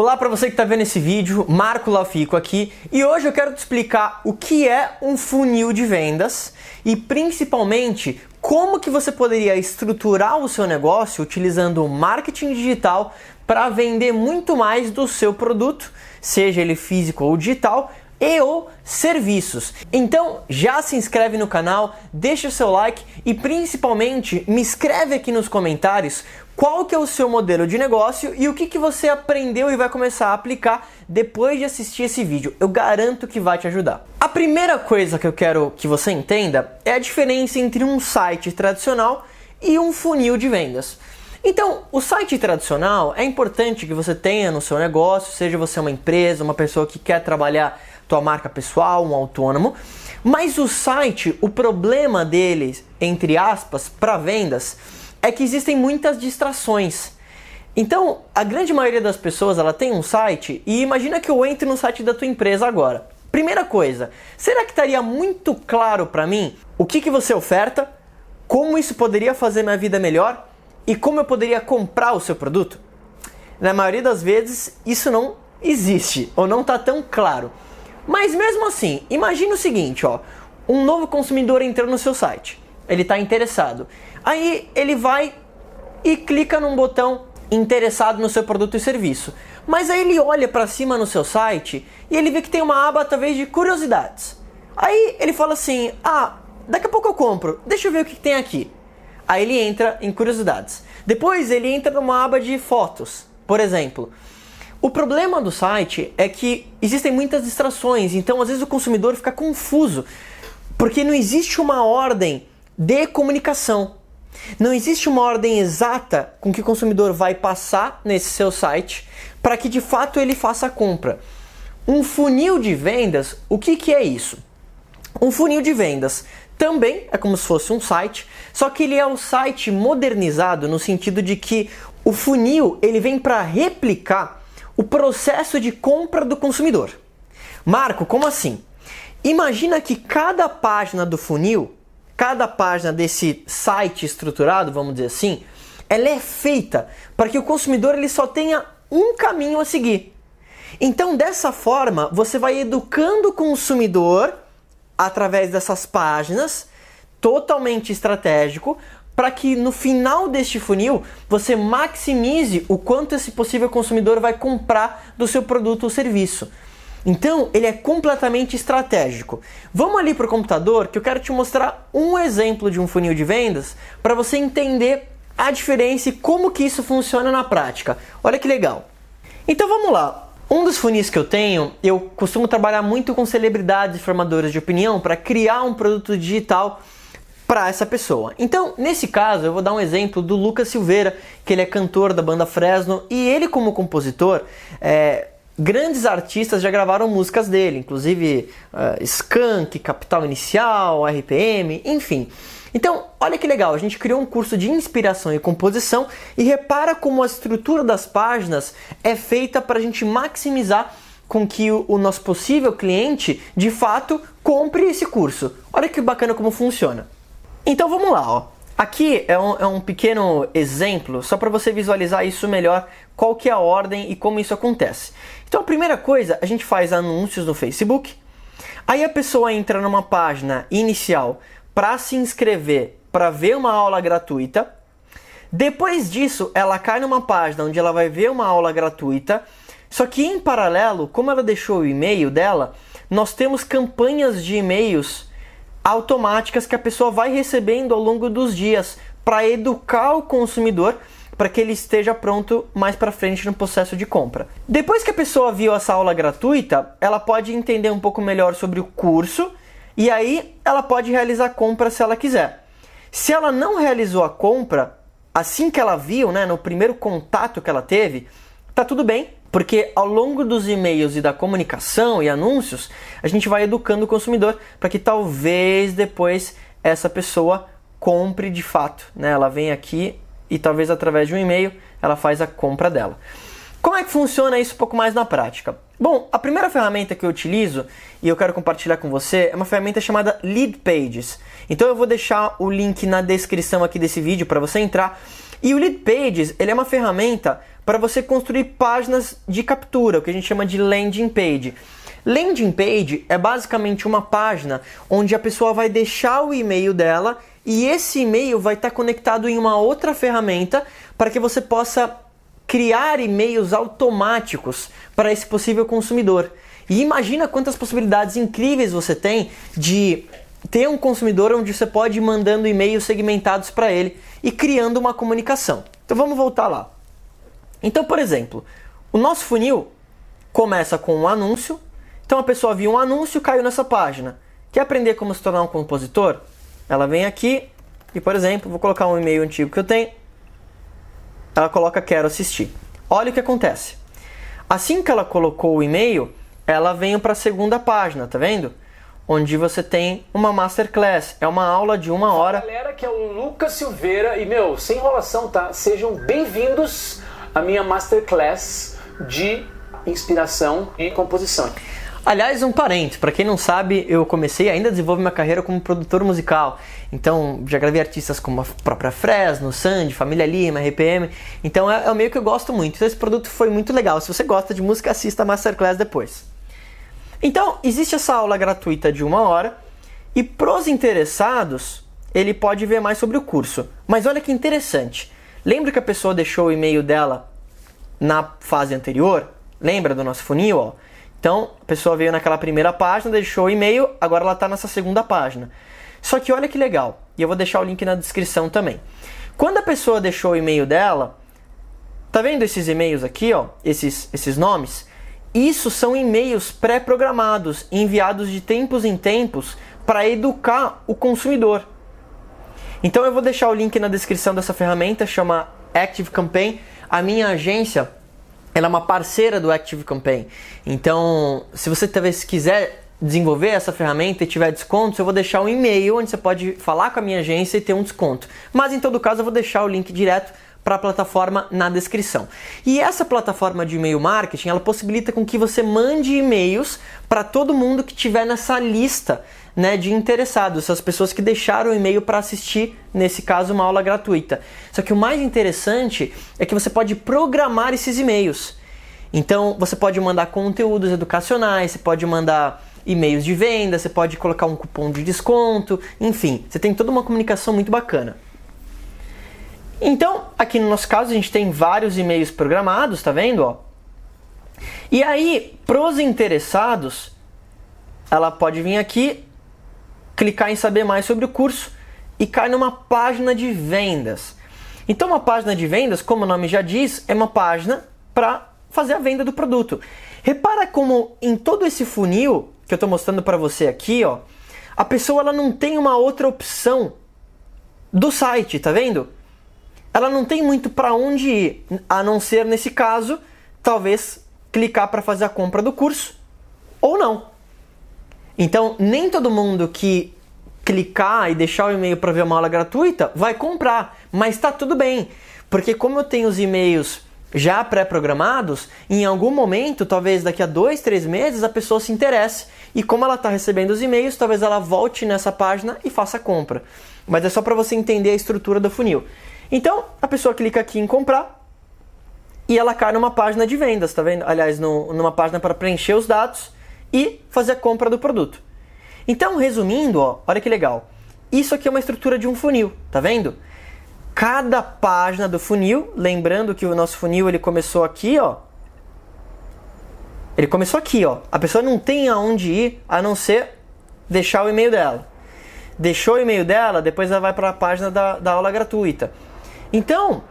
Olá para você que está vendo esse vídeo, Marco Lafico aqui e hoje eu quero te explicar o que é um funil de vendas e principalmente como que você poderia estruturar o seu negócio utilizando o marketing digital para vender muito mais do seu produto, seja ele físico ou digital, e ou serviços. Então já se inscreve no canal, deixa o seu like e principalmente me escreve aqui nos comentários qual que é o seu modelo de negócio e o que, que você aprendeu e vai começar a aplicar depois de assistir esse vídeo. Eu garanto que vai te ajudar. A primeira coisa que eu quero que você entenda é a diferença entre um site tradicional e um funil de vendas. Então, o site tradicional é importante que você tenha no seu negócio, seja você uma empresa, uma pessoa que quer trabalhar tua marca pessoal, um autônomo. Mas o site, o problema deles, entre aspas, para vendas, é que existem muitas distrações. Então, a grande maioria das pessoas, ela tem um site e imagina que eu entre no site da tua empresa agora. Primeira coisa, será que estaria muito claro para mim o que, que você oferta, como isso poderia fazer minha vida melhor e como eu poderia comprar o seu produto? Na maioria das vezes, isso não existe ou não está tão claro. Mas mesmo assim, imagine o seguinte, ó, um novo consumidor entrando no seu site. Ele está interessado. Aí ele vai e clica num botão interessado no seu produto e serviço. Mas aí ele olha para cima no seu site e ele vê que tem uma aba talvez de curiosidades. Aí ele fala assim: "Ah, daqui a pouco eu compro. Deixa eu ver o que tem aqui". Aí ele entra em curiosidades. Depois ele entra numa aba de fotos, por exemplo. O problema do site é que existem muitas distrações, então às vezes o consumidor fica confuso, porque não existe uma ordem de comunicação. Não existe uma ordem exata com que o consumidor vai passar nesse seu site para que de fato ele faça a compra. Um funil de vendas, o que, que é isso? Um funil de vendas também é como se fosse um site, só que ele é um site modernizado no sentido de que o funil ele vem para replicar o processo de compra do consumidor. Marco, como assim? Imagina que cada página do funil, cada página desse site estruturado, vamos dizer assim, ela é feita para que o consumidor ele só tenha um caminho a seguir. Então, dessa forma, você vai educando o consumidor através dessas páginas, totalmente estratégico, para que no final deste funil você maximize o quanto esse possível consumidor vai comprar do seu produto ou serviço. Então, ele é completamente estratégico. Vamos ali para o computador que eu quero te mostrar um exemplo de um funil de vendas para você entender a diferença e como que isso funciona na prática. Olha que legal. Então vamos lá. Um dos funis que eu tenho, eu costumo trabalhar muito com celebridades formadores de opinião para criar um produto digital para essa pessoa. Então, nesse caso, eu vou dar um exemplo do Lucas Silveira, que ele é cantor da banda Fresno e ele, como compositor, é, grandes artistas já gravaram músicas dele, inclusive uh, Skank, Capital Inicial, RPM, enfim. Então, olha que legal, a gente criou um curso de inspiração e composição e repara como a estrutura das páginas é feita para a gente maximizar com que o nosso possível cliente de fato compre esse curso. Olha que bacana como funciona. Então vamos lá, ó. Aqui é um, é um pequeno exemplo, só para você visualizar isso melhor, qual que é a ordem e como isso acontece. Então a primeira coisa, a gente faz anúncios no Facebook, aí a pessoa entra numa página inicial para se inscrever para ver uma aula gratuita. Depois disso, ela cai numa página onde ela vai ver uma aula gratuita. Só que em paralelo, como ela deixou o e-mail dela, nós temos campanhas de e-mails automáticas que a pessoa vai recebendo ao longo dos dias para educar o consumidor para que ele esteja pronto mais para frente no processo de compra. Depois que a pessoa viu essa aula gratuita, ela pode entender um pouco melhor sobre o curso e aí ela pode realizar a compra se ela quiser. Se ela não realizou a compra assim que ela viu, né, no primeiro contato que ela teve, tá tudo bem, porque ao longo dos e-mails e da comunicação e anúncios, a gente vai educando o consumidor para que talvez depois essa pessoa compre de fato. Né? Ela vem aqui e talvez através de um e-mail ela faz a compra dela. Como é que funciona isso um pouco mais na prática? Bom, a primeira ferramenta que eu utilizo e eu quero compartilhar com você é uma ferramenta chamada Lead Pages. Então eu vou deixar o link na descrição aqui desse vídeo para você entrar. E o Lead Pages ele é uma ferramenta para você construir páginas de captura, o que a gente chama de landing page. Landing page é basicamente uma página onde a pessoa vai deixar o e-mail dela e esse e-mail vai estar conectado em uma outra ferramenta para que você possa criar e-mails automáticos para esse possível consumidor. E imagina quantas possibilidades incríveis você tem de ter um consumidor onde você pode ir mandando e-mails segmentados para ele e criando uma comunicação. Então vamos voltar lá. Então, por exemplo, o nosso funil começa com um anúncio. Então a pessoa viu um anúncio, caiu nessa página. Quer aprender como se tornar um compositor? Ela vem aqui e, por exemplo, vou colocar um e-mail antigo que eu tenho. Ela coloca quero assistir. Olha o que acontece. Assim que ela colocou o e-mail, ela vem para a segunda página, tá vendo? onde você tem uma masterclass. É uma aula de uma hora. Galera, que é o Lucas Silveira e meu, sem enrolação, tá? Sejam bem-vindos à minha masterclass de inspiração e composição. Aliás, um parente, para quem não sabe, eu comecei ainda a desenvolver minha carreira como produtor musical. Então, já gravei artistas como a própria Fresno, Sandy, Família Lima, RPM. Então, é, é o meio que eu gosto muito. Então, esse produto foi muito legal. Se você gosta de música, assista a Masterclass depois. Então, existe essa aula gratuita de uma hora e pros interessados, ele pode ver mais sobre o curso. Mas olha que interessante. Lembra que a pessoa deixou o e-mail dela na fase anterior? Lembra do nosso funil? Ó? Então, a pessoa veio naquela primeira página, deixou o e-mail, agora ela está nessa segunda página. Só que olha que legal, e eu vou deixar o link na descrição também. Quando a pessoa deixou o e-mail dela, tá vendo esses e-mails aqui, ó, esses, esses nomes? Isso são e-mails pré-programados, enviados de tempos em tempos para educar o consumidor. Então eu vou deixar o link na descrição dessa ferramenta, chama Active Campaign. A minha agência, ela é uma parceira do Active Campaign. Então, se você talvez quiser desenvolver essa ferramenta e tiver descontos, eu vou deixar um e-mail onde você pode falar com a minha agência e ter um desconto. Mas em todo caso, eu vou deixar o link direto para a plataforma na descrição. E essa plataforma de e-mail marketing, ela possibilita com que você mande e-mails para todo mundo que tiver nessa lista né, de interessados, essas pessoas que deixaram o e-mail para assistir, nesse caso, uma aula gratuita. Só que o mais interessante é que você pode programar esses e-mails. Então, você pode mandar conteúdos educacionais, você pode mandar e-mails de venda, você pode colocar um cupom de desconto, enfim, você tem toda uma comunicação muito bacana. Então, aqui no nosso caso, a gente tem vários e-mails programados, tá vendo? Ó? E aí, pros interessados, ela pode vir aqui, clicar em saber mais sobre o curso e cai numa página de vendas. Então, uma página de vendas, como o nome já diz, é uma página para fazer a venda do produto. Repara como em todo esse funil que eu estou mostrando para você aqui, ó, a pessoa ela não tem uma outra opção do site, tá vendo? Ela não tem muito para onde ir, a não ser nesse caso, talvez clicar para fazer a compra do curso ou não. Então, nem todo mundo que clicar e deixar o e-mail para ver uma aula gratuita vai comprar, mas está tudo bem, porque como eu tenho os e-mails já pré-programados, em algum momento, talvez daqui a dois, três meses, a pessoa se interesse e como ela está recebendo os e-mails, talvez ela volte nessa página e faça a compra. Mas é só para você entender a estrutura do funil. Então, a pessoa clica aqui em comprar e ela cai numa página de vendas, tá vendo? Aliás, no, numa página para preencher os dados e fazer a compra do produto. Então, resumindo, ó, olha que legal. Isso aqui é uma estrutura de um funil, tá vendo? Cada página do funil, lembrando que o nosso funil ele começou aqui, ó. Ele começou aqui, ó. A pessoa não tem aonde ir a não ser deixar o e-mail dela. Deixou o e-mail dela, depois ela vai para a página da, da aula gratuita. Então,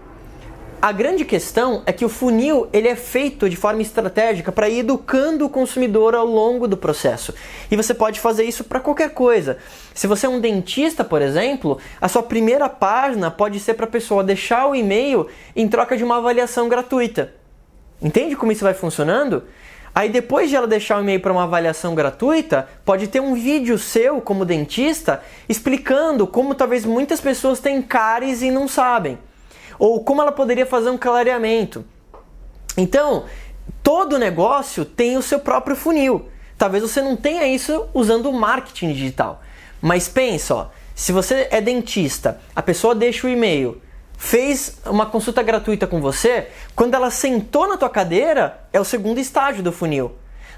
a grande questão é que o funil ele é feito de forma estratégica para ir educando o consumidor ao longo do processo. E você pode fazer isso para qualquer coisa. Se você é um dentista, por exemplo, a sua primeira página pode ser para a pessoa deixar o e-mail em troca de uma avaliação gratuita. Entende como isso vai funcionando? Aí depois de ela deixar o e-mail para uma avaliação gratuita, pode ter um vídeo seu como dentista explicando como talvez muitas pessoas têm cáries e não sabem ou como ela poderia fazer um clareamento. Então, todo negócio tem o seu próprio funil. Talvez você não tenha isso usando o marketing digital. Mas pensa, ó, se você é dentista, a pessoa deixa o e-mail, fez uma consulta gratuita com você, quando ela sentou na tua cadeira, é o segundo estágio do funil.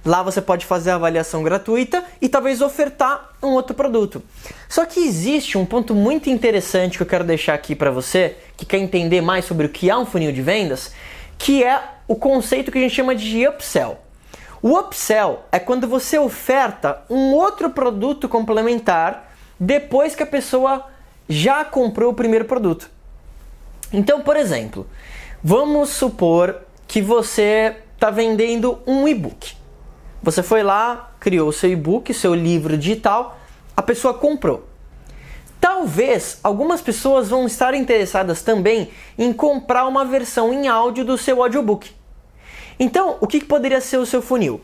Lá você pode fazer a avaliação gratuita e talvez ofertar um outro produto. Só que existe um ponto muito interessante que eu quero deixar aqui para você, que quer entender mais sobre o que é um funil de vendas, que é o conceito que a gente chama de upsell. O upsell é quando você oferta um outro produto complementar depois que a pessoa já comprou o primeiro produto. Então, por exemplo, vamos supor que você está vendendo um e-book. Você foi lá, criou seu e-book, seu livro digital, a pessoa comprou. Talvez algumas pessoas vão estar interessadas também em comprar uma versão em áudio do seu audiobook. Então, o que poderia ser o seu funil?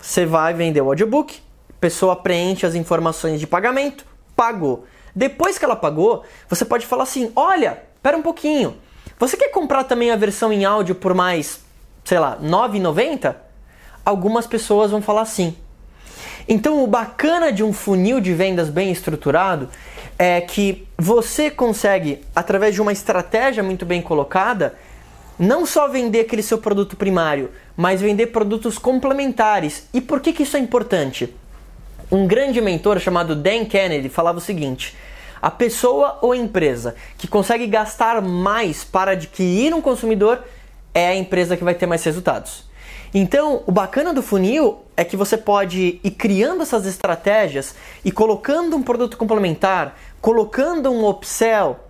Você vai vender o audiobook, pessoa preenche as informações de pagamento, pagou. Depois que ela pagou, você pode falar assim: olha, espera um pouquinho. Você quer comprar também a versão em áudio por mais, sei lá, R$ 9,90? Algumas pessoas vão falar sim. Então, o bacana de um funil de vendas bem estruturado é que você consegue, através de uma estratégia muito bem colocada, não só vender aquele seu produto primário, mas vender produtos complementares. E por que, que isso é importante? Um grande mentor chamado Dan Kennedy falava o seguinte: a pessoa ou empresa que consegue gastar mais para adquirir um consumidor é a empresa que vai ter mais resultados. Então, o bacana do funil é que você pode ir criando essas estratégias e colocando um produto complementar, colocando um upsell,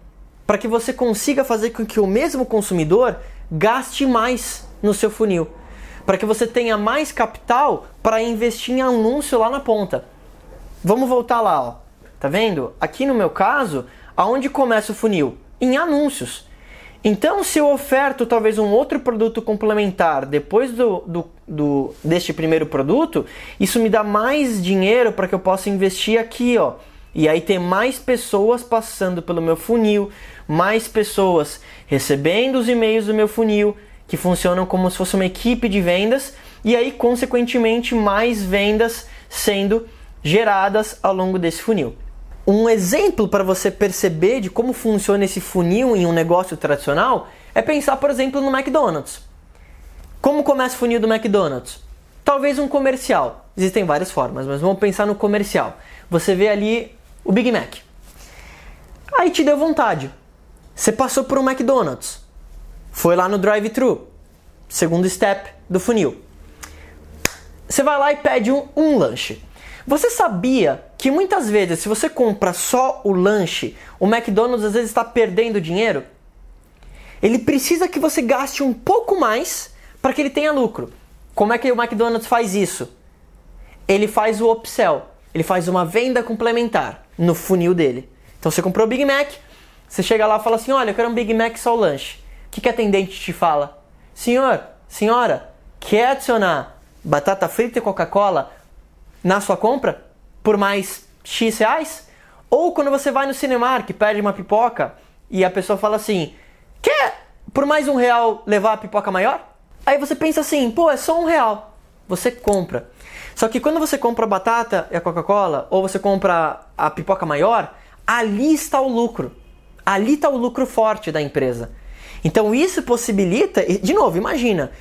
para que você consiga fazer com que o mesmo consumidor gaste mais no seu funil, para que você tenha mais capital para investir em anúncio lá na ponta. Vamos voltar lá, ó. Tá vendo? Aqui no meu caso, aonde começa o funil? Em anúncios. Então, se eu oferto talvez um outro produto complementar depois do, do, do deste primeiro produto, isso me dá mais dinheiro para que eu possa investir aqui, ó. E aí ter mais pessoas passando pelo meu funil, mais pessoas recebendo os e-mails do meu funil, que funcionam como se fosse uma equipe de vendas, e aí, consequentemente, mais vendas sendo geradas ao longo desse funil. Um exemplo para você perceber de como funciona esse funil em um negócio tradicional é pensar, por exemplo, no McDonald's. Como começa o funil do McDonald's? Talvez um comercial. Existem várias formas, mas vamos pensar no comercial. Você vê ali o Big Mac. Aí te deu vontade. Você passou por um McDonald's. Foi lá no drive-thru. Segundo step do funil. Você vai lá e pede um, um lanche. Você sabia que muitas vezes, se você compra só o lanche, o McDonald's às vezes está perdendo dinheiro? Ele precisa que você gaste um pouco mais para que ele tenha lucro. Como é que o McDonald's faz isso? Ele faz o upsell, ele faz uma venda complementar no funil dele. Então você comprou o Big Mac, você chega lá e fala assim: Olha, eu quero um Big Mac só o lanche. O que, que a atendente te fala? Senhor, senhora, quer adicionar batata frita e Coca-Cola na sua compra por mais X reais? Ou quando você vai no Cinemark, pede uma pipoca e a pessoa fala assim: Quer por mais um real levar a pipoca maior? Aí você pensa assim: Pô, é só um real. Você compra. Só que quando você compra a batata e a Coca-Cola, ou você compra a pipoca maior, ali está o lucro. Ali está o lucro forte da empresa. Então isso possibilita, de novo, imagina,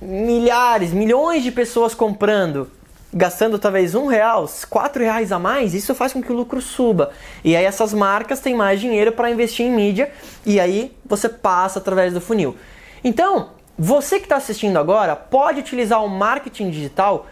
milhares, milhões de pessoas comprando, gastando talvez um real, quatro reais a mais, isso faz com que o lucro suba. E aí essas marcas têm mais dinheiro para investir em mídia e aí você passa através do funil. Então, você que está assistindo agora pode utilizar o marketing digital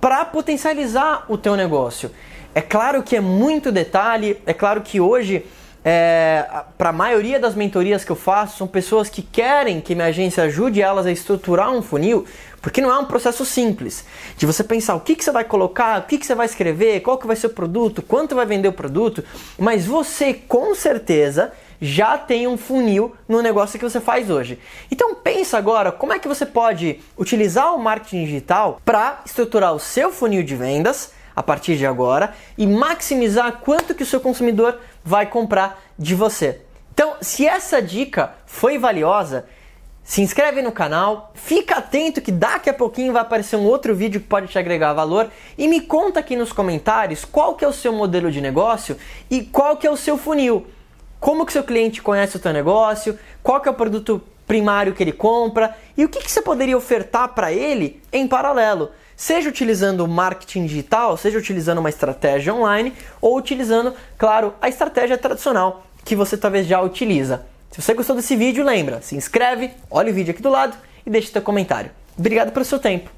para potencializar o teu negócio. É claro que é muito detalhe, é claro que hoje é, para a maioria das mentorias que eu faço, são pessoas que querem que minha agência ajude elas a estruturar um funil, porque não é um processo simples de você pensar o que, que você vai colocar, o que, que você vai escrever, qual que vai ser o produto, quanto vai vender o produto, mas você com certeza já tem um funil no negócio que você faz hoje. Então pensa agora como é que você pode utilizar o marketing digital para estruturar o seu funil de vendas a partir de agora e maximizar quanto que o seu consumidor vai comprar de você. Então, se essa dica foi valiosa, se inscreve no canal, fica atento que daqui a pouquinho vai aparecer um outro vídeo que pode te agregar valor e me conta aqui nos comentários qual que é o seu modelo de negócio e qual que é o seu funil. como que seu cliente conhece o teu negócio, qual que é o produto primário que ele compra e o que, que você poderia ofertar para ele em paralelo. Seja utilizando marketing digital, seja utilizando uma estratégia online ou utilizando, claro, a estratégia tradicional que você talvez já utiliza. Se você gostou desse vídeo, lembra, se inscreve, olha o vídeo aqui do lado e deixe seu comentário. Obrigado pelo seu tempo.